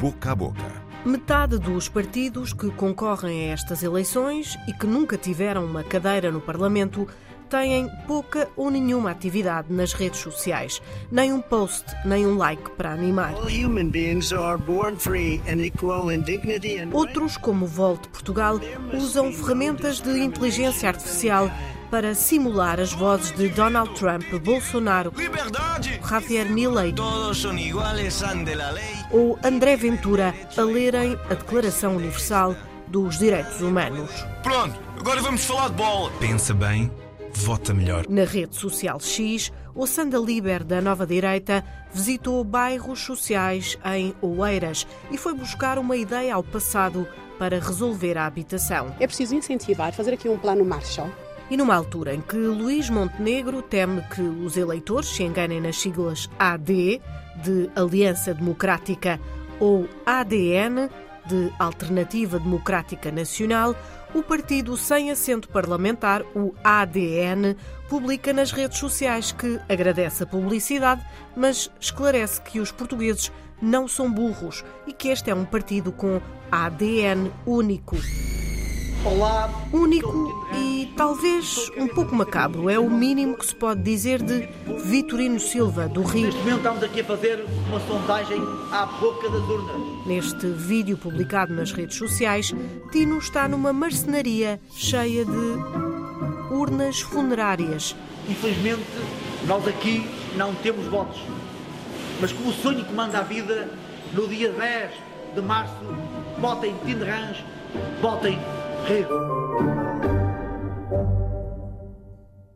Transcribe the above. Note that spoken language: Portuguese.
boca a boca. Metade dos partidos que concorrem a estas eleições e que nunca tiveram uma cadeira no Parlamento têm pouca ou nenhuma atividade nas redes sociais, nem um post, nem um like para animar. Outros, como o Volt Portugal, usam ferramentas de inteligência artificial para simular as vozes de Donald Trump, Bolsonaro, Liberdade! Javier Milei Todos son iguales ante la ley. ou André Ventura a lerem a Declaração Universal dos Direitos Humanos. Pronto, agora vamos falar de bola. Pensa bem, vota melhor. Na rede social X, o Sanda Liber da Nova Direita visitou bairros sociais em Oeiras e foi buscar uma ideia ao passado para resolver a habitação. É preciso incentivar, fazer aqui um plano Marshall. E numa altura em que Luís Montenegro teme que os eleitores se enganem nas siglas AD, de Aliança Democrática, ou ADN, de Alternativa Democrática Nacional, o partido sem assento parlamentar, o ADN, publica nas redes sociais que agradece a publicidade, mas esclarece que os portugueses não são burros e que este é um partido com ADN único. Olá, Único e talvez um pouco macabro, é o mínimo que se pode dizer de Vitorino Silva, do Rio. neste momento estamos aqui a fazer uma sondagem à boca das urnas. Neste vídeo publicado nas redes sociais, Tino está numa marcenaria cheia de urnas funerárias. Infelizmente, nós aqui não temos votos. Mas como o sonho comanda a vida, no dia 10 de março, votem Tinderãs, votem Rio.